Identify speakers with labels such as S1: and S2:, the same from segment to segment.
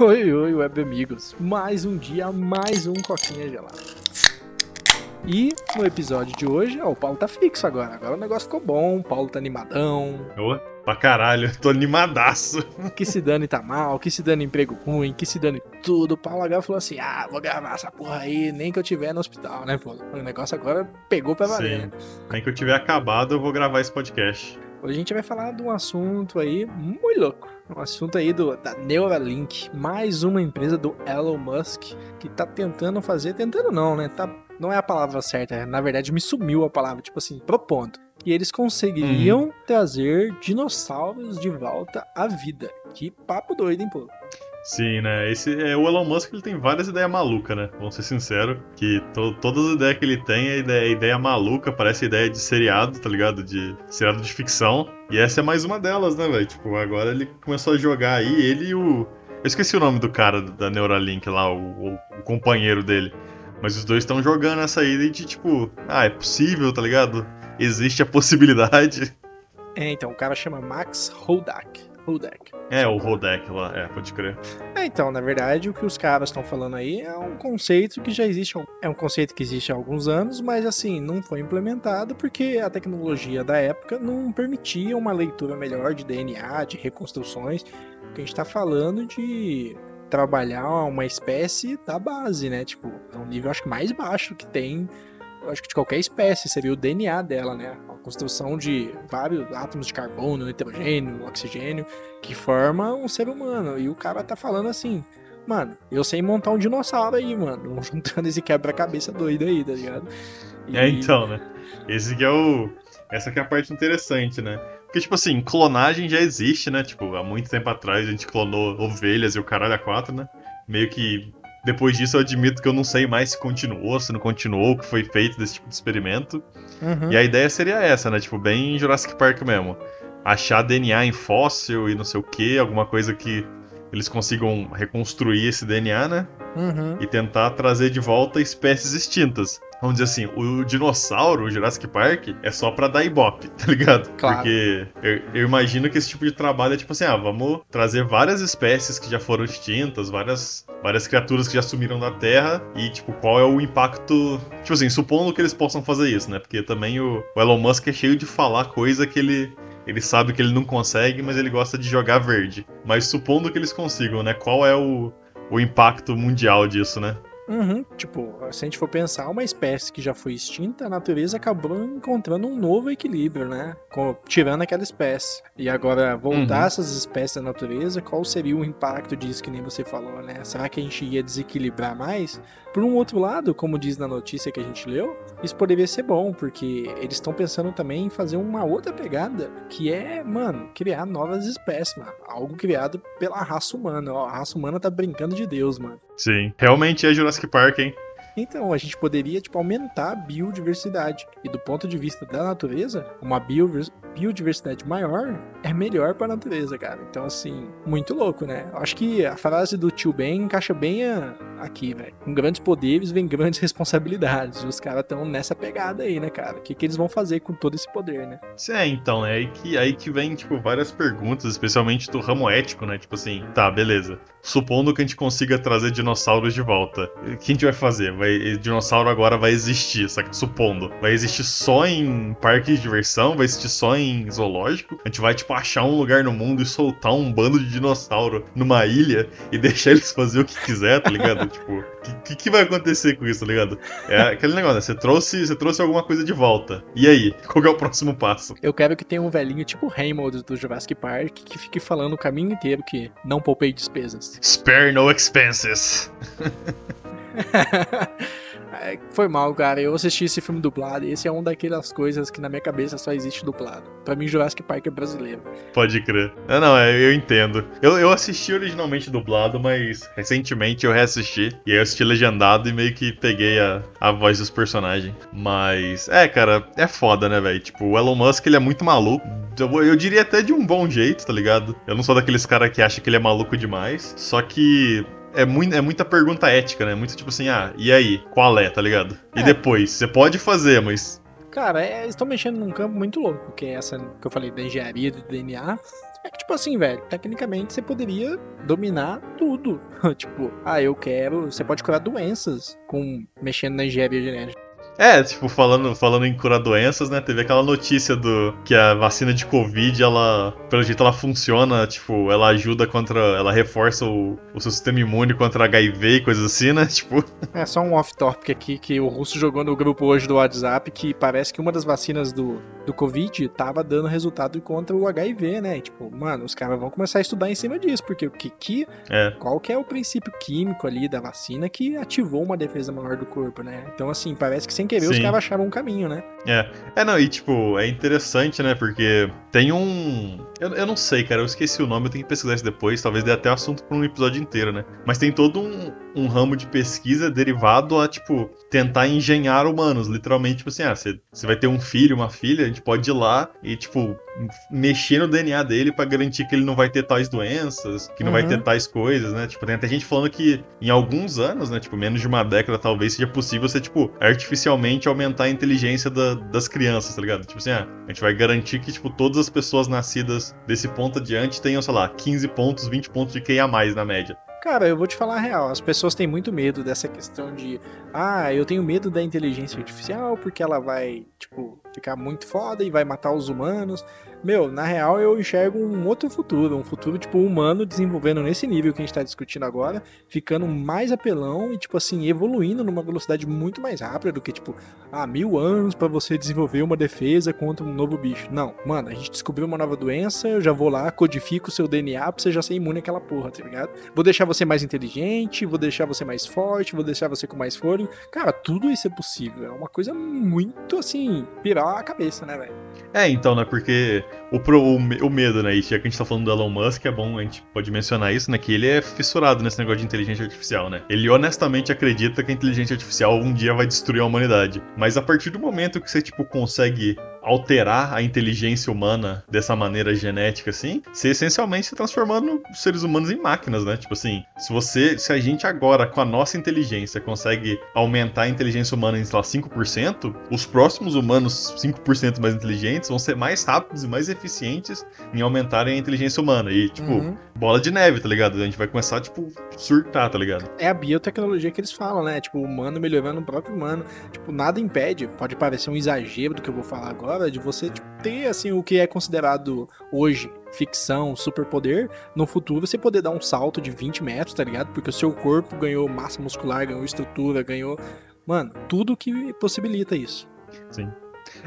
S1: Oi, oi, web amigos. Mais um dia, mais um coquinha gelado. E no episódio de hoje, ó, o Paulo tá fixo agora. Agora o negócio ficou bom, o Paulo tá animadão.
S2: Ô, pra caralho, tô animadaço.
S1: Que se dane tá mal, que se dane emprego ruim, que se dane tudo. O Paulo agora falou assim: ah, vou gravar essa porra aí, nem que eu tiver no hospital, né, pô? O negócio agora pegou pra valer.
S2: Sim.
S1: né?
S2: Nem que eu tiver acabado, eu vou gravar esse podcast.
S1: Hoje a gente vai falar de um assunto aí muito louco. Um assunto aí do, da Neuralink, mais uma empresa do Elon Musk que tá tentando fazer, tentando não, né? Tá, não é a palavra certa, na verdade me sumiu a palavra, tipo assim, propondo. E eles conseguiriam trazer dinossauros de volta à vida. Que papo doido, hein, pô?
S2: Sim, né? Esse, é, o Elon Musk ele tem várias ideias malucas, né? Vamos ser sinceros. Que to- todas as ideias que ele tem é ideia, ideia maluca, parece ideia de seriado, tá ligado? De seriado de ficção. E essa é mais uma delas, né, velho? Tipo, agora ele começou a jogar aí, ele e o. Eu esqueci o nome do cara da Neuralink lá, o, o- o companheiro dele. Mas os dois estão jogando essa aí de tipo, ah, é possível, tá ligado? Existe a possibilidade.
S1: É, então, o cara chama Max Hodak.
S2: É, o Rodek lá, é, pode crer.
S1: É, então, na verdade, o que os caras estão falando aí é um conceito que já existe. É um conceito que existe há alguns anos, mas assim, não foi implementado porque a tecnologia da época não permitia uma leitura melhor de DNA, de reconstruções. Porque a gente tá falando de trabalhar uma espécie da base, né? Tipo, é um nível acho que mais baixo que tem, acho que de qualquer espécie, seria o DNA dela, né? A construção de vários átomos de carbono, nitrogênio, oxigênio, que forma um ser humano. E o cara tá falando assim, mano, eu sei montar um dinossauro aí, mano, juntando esse quebra-cabeça doido aí, tá ligado? E-
S2: É, então, né? Esse que é o. Essa que é a parte interessante, né? Porque, tipo assim, clonagem já existe, né? Tipo, há muito tempo atrás a gente clonou ovelhas e o caralho a quatro, né? Meio que. Depois disso eu admito que eu não sei mais se continuou, se não continuou, o que foi feito desse tipo de experimento.
S1: Uhum.
S2: E a ideia seria essa, né? Tipo, bem Jurassic Park mesmo. Achar DNA em fóssil e não sei o que, alguma coisa que eles consigam reconstruir esse DNA, né?
S1: Uhum.
S2: e tentar trazer de volta espécies extintas. Vamos dizer assim, o dinossauro, o Jurassic Park, é só pra dar ibope, tá ligado?
S1: Claro.
S2: Porque eu, eu imagino que esse tipo de trabalho é tipo assim, ah, vamos trazer várias espécies que já foram extintas, várias, várias criaturas que já sumiram da Terra e, tipo, qual é o impacto... Tipo assim, supondo que eles possam fazer isso, né? Porque também o, o Elon Musk é cheio de falar coisa que ele... Ele sabe que ele não consegue, mas ele gosta de jogar verde. Mas supondo que eles consigam, né? Qual é o, o impacto mundial disso, né?
S1: Uhum. Tipo, se a gente for pensar, uma espécie que já foi extinta, a natureza acabou encontrando um novo equilíbrio, né? Com- tirando aquela espécie. E agora, voltar
S2: Uhum.
S1: essas espécies da natureza, qual seria o impacto disso, que nem você falou, né? Será que a gente ia desequilibrar mais? Por um outro lado, como diz na notícia que a gente leu, isso poderia ser bom, porque eles estão pensando também em fazer uma outra pegada, que é, mano, criar novas espécies, mano. Algo criado pela raça humana. Ó, a raça humana tá brincando de Deus, mano.
S2: Sim. Realmente é Jurassic Park, hein?
S1: Então, a gente poderia, tipo, aumentar a biodiversidade. E do ponto de vista da natureza, uma biovers- biodiversidade maior é melhor pra natureza, cara. Então, assim, muito louco, né? Acho que a frase do tio Ben encaixa bem ah, aqui, velho. Com grandes poderes vem grandes responsabilidades. Os caras estão nessa pegada aí, né, cara? O que, que eles vão fazer com todo esse poder, né?
S2: É, então, é aí que, aí que vem, tipo, várias perguntas, especialmente do ramo ético, né? Tipo assim, tá, beleza. Supondo que a gente consiga trazer dinossauros de volta, o que a gente vai fazer? Vai, dinossauro agora vai existir, saca? Supondo. Vai existir só em parque de diversão? Vai existir só em zoológico? A gente vai, tipo, achar um lugar no mundo e soltar um bando de dinossauro numa ilha e deixar eles fazer o que quiser, tá ligado? tipo, o que, que, vai acontecer com isso, tá ligado? É aquele negócio, né? Você trouxe, você trouxe alguma coisa de volta. E aí? Qual é o próximo passo?
S1: Eu quero que tenha um velhinho tipo Raymond do Jurassic Park que fique falando o caminho inteiro que não poupei despesas.
S2: Spare no expenses.
S1: É, Foi mal, cara. Eu assisti esse filme dublado. E esse é uma daquelas coisas que na minha cabeça só existe dublado. Pra mim, Jurassic Park é brasileiro.
S2: Pode crer. Não, não, é, eu entendo. Eu, eu assisti originalmente dublado, mas recentemente eu reassisti. E aí eu assisti legendado e meio que peguei a, a voz dos personagens. Mas, é, cara, é foda, né, velho? Tipo, o Elon Musk, ele é muito maluco. Eu, eu diria até de um bom jeito, tá ligado? Eu não sou daqueles caras que acham que ele é maluco demais. Só que é, muito, é muita pergunta ética, né? Muito tipo assim, ah, e aí? Qual é, tá ligado? E
S1: É.
S2: depois? Você pode fazer, mas.
S1: Cara, é, estão mexendo num campo muito louco, porque essa que eu falei da engenharia do DNA É que, tipo assim, velho, tecnicamente você poderia dominar tudo. tipo, ah, eu quero. Você pode curar doenças com mexendo na engenharia genética.
S2: É, tipo, falando, falando em curar doenças, né? Teve aquela notícia do que a vacina de Covid, ela, pelo jeito, ela funciona, tipo, ela ajuda contra. Ela reforça o, o seu sistema imune contra HIV e coisas assim, né? Tipo.
S1: É só um off-topic aqui que o Russo jogou no grupo hoje do WhatsApp que parece que uma das vacinas do, do Covid tava dando resultado contra o HIV, né? E, tipo, mano, os caras vão começar a estudar em cima disso, porque o que que. É. Qual que é o princípio químico ali da vacina que ativou uma defesa maior do corpo, né? Então, assim, parece que sem querer Sim. os caras acharam um caminho, né?
S2: É. É, não, e tipo, é interessante, né? Porque tem um. Eu, eu não sei, cara, eu esqueci o nome, eu tenho que pesquisar isso depois, talvez dê até assunto pra um episódio inteiro, né? Mas tem todo um, um ramo de pesquisa derivado a, tipo, tentar engenhar humanos. Literalmente, tipo assim, ah, você, vai ter um filho, uma filha, a gente pode ir lá e, tipo, mexer no DNA dele para garantir que ele não vai ter tais doenças, que não uhum. vai ter uhum. tais coisas, né? Tipo, tem até gente falando que em alguns anos, né? Tipo, menos de uma década, talvez seja possível você, tipo, artificialmente aumentar a inteligência da, das crianças, tá ligado? Tipo assim, ah, a gente vai garantir que, tipo, todas as pessoas nascidas desse ponto adiante tenham, sei lá, 15 pontos, 20 pontos de QI a mais na média.
S1: Cara, eu vou te falar a real. As pessoas têm muito medo dessa questão de, ah, eu tenho medo da inteligência artificial porque ela vai, tipo, ficar muito foda e vai matar os humanos. Meu, na real eu enxergo um outro futuro, um futuro tipo humano desenvolvendo nesse nível que a gente tá discutindo agora, ficando mais apelão e tipo assim, evoluindo numa velocidade muito mais rápida do que tipo, ah, mil anos para você desenvolver uma defesa contra um novo bicho. Não, mano, a gente descobriu uma nova doença, eu já vou lá, codifico o seu DNA pra você já ser imune àquela porra, tá ligado? Vou deixar você mais inteligente, vou deixar você mais forte, vou deixar você com mais fôlego. Cara, tudo isso é possível. É uma coisa muito assim, a cabeça, né, velho?
S2: É, então, né? Porque o, pro, o, o, medo, né? E já que a gente tá falando do Elon Musk, é bom a gente pode mencionar isso, né? Que ele é fissurado nesse negócio de inteligência artificial, né? Ele honestamente acredita que a inteligência artificial um dia vai destruir a humanidade. Mas a partir do momento que você, tipo, consegue alterar a inteligência humana dessa maneira genética, assim, você essencialmente se transformando seres humanos em máquinas, né? Tipo assim, se você, se a gente agora, com a nossa inteligência, consegue aumentar a inteligência humana em, sei lá, 5%, os próximos humanos 5% mais inteligentes vão ser mais rápidos e mais eficientes em aumentarem a inteligência humana. E, tipo, uhum. bola de neve, tá ligado? A gente vai começar, tipo, surtar, tá ligado?
S1: É a biotecnologia que eles falam, né? Tipo, o humano melhorando o próprio humano. Tipo, nada impede, pode parecer um exagero do que eu vou falar agora, de você tipo, ter assim o que é considerado hoje ficção, superpoder, no futuro você poder dar um salto de 20 metros, tá ligado? Porque o seu corpo ganhou massa muscular, ganhou estrutura, ganhou. Mano, tudo que possibilita isso.
S2: Sim.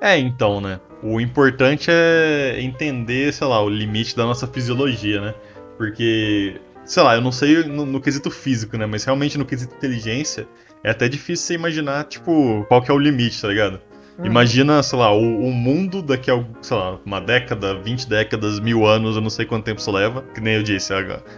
S2: É, então, né? O importante é entender, sei lá, o limite da nossa fisiologia, né? Porque, sei lá, eu não sei no, no quesito físico, né? Mas realmente no quesito inteligência, é até difícil você imaginar, tipo, qual que é o limite, tá ligado? Hum. Imagina, sei lá, o, o, mundo daqui a, sei lá, uma década, 20 décadas, mil anos, eu não sei quanto tempo isso leva. Que nem eu disse,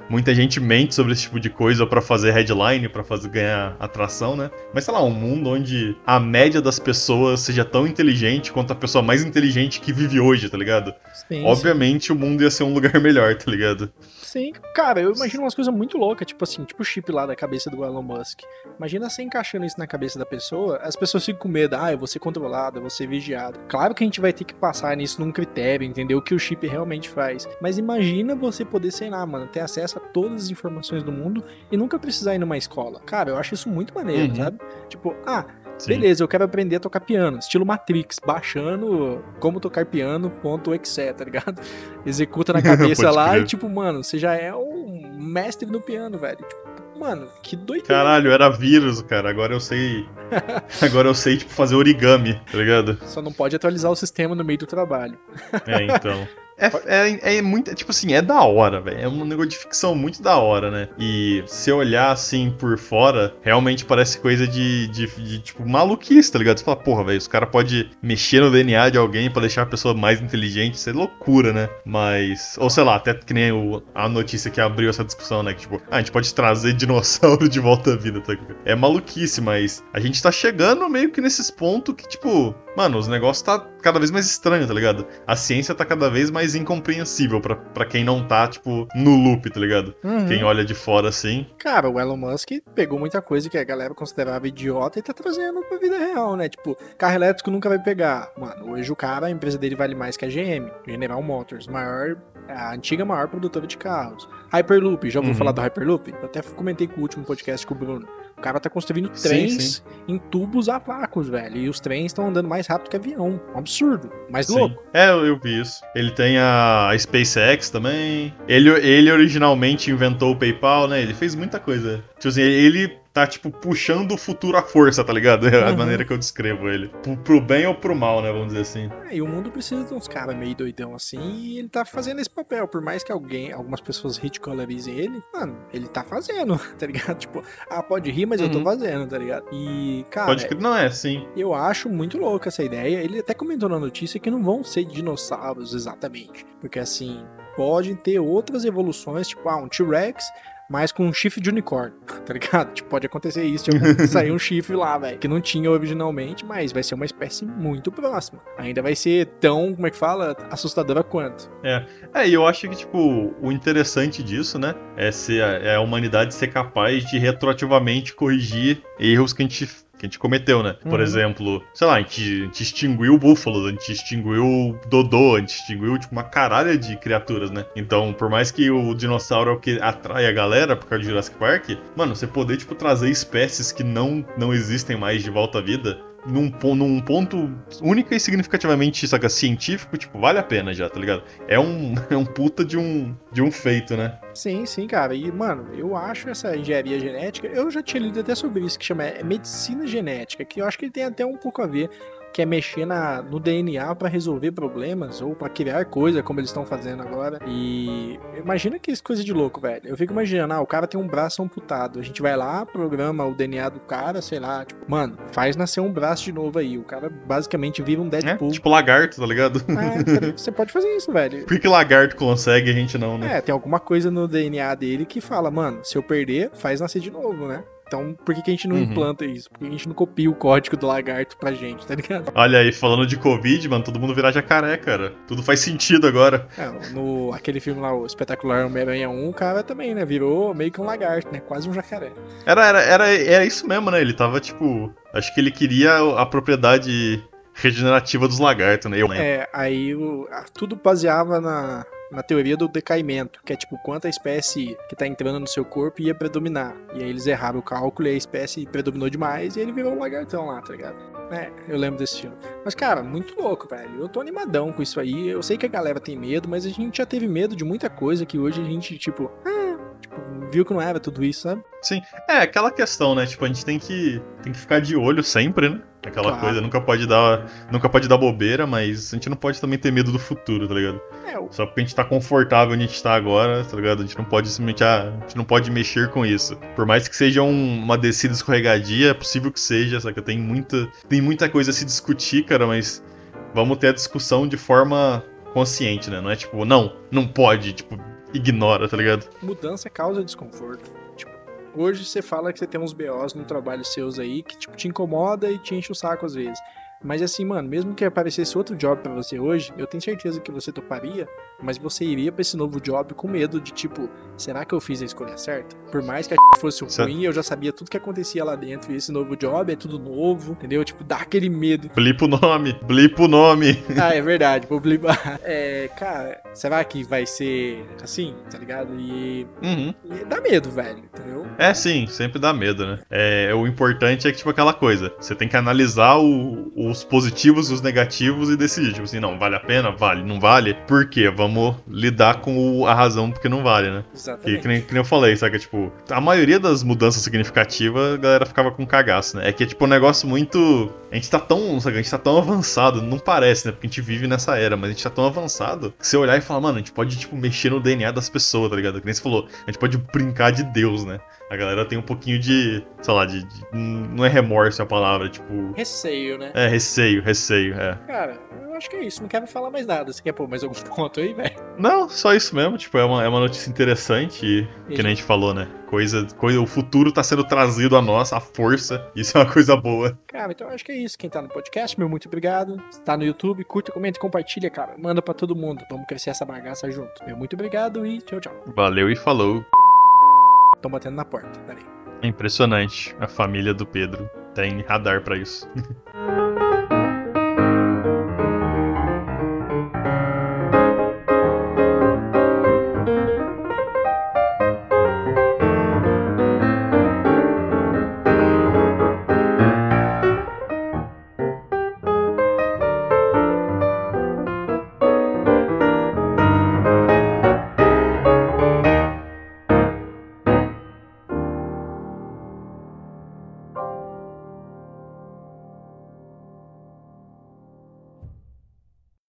S2: muita gente mente sobre esse tipo de coisa para fazer headline, para fazer ganhar atração, né? Mas sei lá, um mundo onde a média das pessoas seja tão inteligente quanto a pessoa mais inteligente que vive hoje, tá ligado? Sim, Obviamente sim. o mundo ia ser um lugar melhor, tá ligado?
S1: Sim, cara, eu imagino umas coisas muito loucas, tipo assim, tipo o chip lá da cabeça do Elon Musk. Imagina você encaixando isso na cabeça da pessoa, as pessoas ficam com medo, ah, eu vou ser controlado, eu vou ser vigiado. Claro que a gente vai ter que passar nisso num critério, entender o que o chip realmente faz. Mas imagina você poder, sei lá, mano, ter acesso a todas as informações do mundo e nunca precisar ir numa escola. Cara, eu acho isso muito maneiro, uhum. sabe? Tipo, ah, Sim. Beleza, eu quero aprender a tocar piano, estilo Matrix, baixando como tocar piano, ponto exe, tá ligado? Executa na cabeça lá crer. e tipo, mano, você já é um mestre no piano, velho. Tipo, mano, que doideira.
S2: Caralho, era vírus, cara. Agora eu sei. Agora eu sei, tipo, fazer origami, tá ligado?
S1: Só não pode atualizar o sistema no meio do trabalho.
S2: É, então. É, é, é muito. Tipo assim, é da hora, velho. É um negócio de ficção muito da hora, né? E se olhar assim por fora, realmente parece coisa de, de, de tipo, maluquice, tá ligado? Você fala, porra, velho, os caras podem mexer no DNA de alguém para deixar a pessoa mais inteligente. Isso é loucura, né? Mas. Ou sei lá, até que nem o, a notícia que abriu essa discussão, né? Que, tipo, ah, a gente pode trazer dinossauro de volta à vida, tá? É maluquice, mas a gente tá chegando meio que nesses pontos que, tipo, mano, os negócios tá cada vez mais estranho, tá ligado? A ciência tá cada vez mais incompreensível pra, pra quem não tá, tipo, no loop, tá ligado?
S1: Uhum.
S2: Quem olha de fora assim.
S1: Cara, o Elon Musk pegou muita coisa que a galera considerava idiota e tá trazendo pra vida real, né? Tipo, carro elétrico nunca vai pegar. Mano, hoje o cara, a empresa dele vale mais que a GM, General Motors, maior, a antiga maior produtora de carros. Hyperloop, já ouviu
S2: Uhum.
S1: falar do Hyperloop? Eu até comentei com o último podcast com o Bruno. O cara tá construindo
S2: Sim,
S1: trens
S2: sim.
S1: em tubos a vácuos, velho. E os trens estão andando mais rápido que avião. Um absurdo. Mais louco.
S2: É, eu, eu vi isso. Ele tem a, a SpaceX também. Ele, ele originalmente inventou o PayPal, né? Ele fez muita coisa. Tipo assim, ele tá, tipo, puxando o futuro à força, tá ligado? É a
S1: Uhum.
S2: maneira que eu descrevo ele. Pro, pro bem ou pro mal, né? Vamos dizer assim.
S1: É, e o mundo precisa de uns caras meio doidão assim, e ele tá fazendo esse papel. Por mais que alguém, algumas pessoas ridicularizem ele, mano, ele tá fazendo, tá ligado? Tipo, ah, pode rir, mas eu tô
S2: Uhum.
S1: fazendo, tá ligado? E, cara,
S2: Pode crer. Não é, sim.
S1: eu acho muito louca essa ideia. Ele até comentou na notícia que não vão ser dinossauros exatamente. Porque assim, podem ter outras evoluções, tipo, ah, um T-Rex, mas com um chifre de unicórnio, tá ligado? Tipo, pode acontecer isso, sair um chifre lá, velho, que não tinha originalmente, mas vai ser uma espécie muito próxima. Ainda vai ser tão, como é que fala, assustadora quanto.
S2: É, e eu acho que, tipo, o interessante disso, né? É, ser, é a humanidade ser capaz de retroativamente corrigir erros que a gente. Que a gente cometeu, né? Por
S1: Uhum.
S2: exemplo, sei lá, a gente, a gente extinguiu búfalos, a gente extinguiu o Dodô, a gente extinguiu, tipo, uma caralha de criaturas, né? Então, por mais que o dinossauro é o que atrai a galera por causa de Jurassic Park, mano, você poder, tipo, trazer espécies que não, não existem mais de volta à vida, num, num ponto única e significativamente, saca, científico, tipo, vale a pena já, tá ligado? É um, é um puta de um, de um feito, né?
S1: Sim, sim, cara. E, mano, eu acho essa engenharia genética. Eu já tinha lido até sobre isso, que chama é, medicina genética, que eu acho que ele tem até um pouco a ver. Que é mexer na, no DNA pra resolver problemas ou pra criar coisa, como eles estão fazendo agora. E imagina que coisa de louco, velho. Eu fico imaginando, ah, o cara tem um braço amputado. A gente vai lá, programa o DNA do cara, sei lá, tipo, mano, faz nascer um braço de novo aí. O cara basicamente vira um
S2: É,
S1: Deadpool.
S2: tipo lagarto, tá ligado?
S1: É, cara, você pode fazer isso, velho.
S2: Por que lagarto consegue a gente não, né?
S1: É, tem alguma coisa no DNA dele que fala, mano, se eu perder, faz nascer de novo, né? Então, por que, que a gente não
S2: Uhum.
S1: implanta isso? Por que a gente não copia o código do lagarto pra gente, tá ligado?
S2: Olha aí, falando de Covid, mano, todo mundo virar jacaré, cara. Tudo faz sentido agora.
S1: É, no aquele filme lá, o Espetacular Homem-Aranha 1, o cara também, né? Virou meio que um lagarto, né? Quase um jacaré.
S2: Era, era, era, era isso mesmo, né? Ele tava, tipo. Acho que ele queria a propriedade regenerativa dos lagartos, né? Eu lembro.
S1: É, aí o- tudo baseava na, na teoria do decaimento, que é tipo quanta espécie que tá entrando no seu corpo ia predominar. E aí eles erraram o cálculo e a espécie predominou demais e ele virou um lagartão lá, tá ligado? É, eu lembro desse filme. Mas, cara, muito louco, velho. Eu tô animadão com isso aí. Eu sei que a galera tem medo, mas a gente já teve medo de muita coisa que hoje a gente, tipo, ah, tipo, viu que não era tudo isso, sabe?
S2: Sim. É, aquela questão, né? Tipo, a gente tem que, tem que ficar de olho sempre, né? Aquela
S1: Claro.
S2: coisa, nunca pode dar. Nunca pode dar bobeira, mas a gente não pode também ter medo do futuro, tá ligado?
S1: É, o-
S2: Só porque a gente tá confortável onde a gente tá agora, tá ligado? A gente não pode simplesmente. Ah, a gente não pode mexer com isso. Por mais que seja um- uma descida escorregadia, é possível que seja, só que tem muita. Tem muita coisa a se discutir, cara, mas vamos ter a discussão de forma consciente, né? Não é tipo, não, não pode, tipo, ignora, tá ligado?
S1: mudança causa desconforto. Hoje você fala que você tem uns BOs no trabalho seus aí que tipo, te incomoda e te enche o saco às vezes. Mas assim, mano, mesmo que aparecesse outro job pra você hoje, eu tenho certeza que você toparia, mas você iria pra esse novo job com medo de tipo, será que eu fiz a escolha certa? Por mais que a fosse ruim, eu já sabia tudo que acontecia lá dentro e esse novo job é tudo novo, entendeu? Tipo, dá aquele medo.
S2: Blipa o nome, blipa o nome.
S1: Ah, é verdade, vou blipar. É, cara, será que vai ser assim, tá ligado? E,
S2: Uhum.
S1: e dá medo, velho, entendeu?
S2: É, sim, sempre dá medo, né? É, o importante é que, tipo, aquela coisa. Você tem que analisar o- os positivos e os negativos e decidir, tipo assim, não, vale a pena? Vale, não vale? Por quê? Vamos lidar com o- a razão porque não vale, né?
S1: Exatamente.
S2: que, nem, que nem eu falei, sabe? Tipo, a maioria das mudanças significativas, a galera ficava com cagaço, né? É que é, tipo, um negócio muito... A gente tá tão, sabe? A gente tá tão avançado, não parece, né? Porque a gente vive nessa era, mas a gente tá tão avançado que você olhar e falar, mano, a gente pode, tipo, mexer no DNA das pessoas, tá ligado? Que nem você falou, a gente pode brincar de Deus, né? A galera tem um pouquinho de, sei lá, de, de- não é remorso a palavra, tipo,
S1: Receio, né?
S2: é receio, receio, é.
S1: Cara, eu acho que é isso. Não quero falar mais nada. Você quer pôr mais algum ponto aí, velho?
S2: Não, só isso mesmo, tipo, é uma, é uma notícia interessante e, que nem a gente falou, né? Coisa, coisa, o futuro tá sendo trazido a nós, a força, isso é uma coisa boa.
S1: Cara, então eu acho que é isso. Quem tá no podcast, meu muito obrigado. Se tá no YouTube, curta, comenta e compartilha, cara. Manda pra todo mundo. Vamos crescer essa bagaça junto. Meu muito obrigado e tchau, tchau.
S2: Valeu e falou.
S1: Tão batendo na porta. Peraí.
S2: Impressionante. A família do Pedro tem radar pra isso.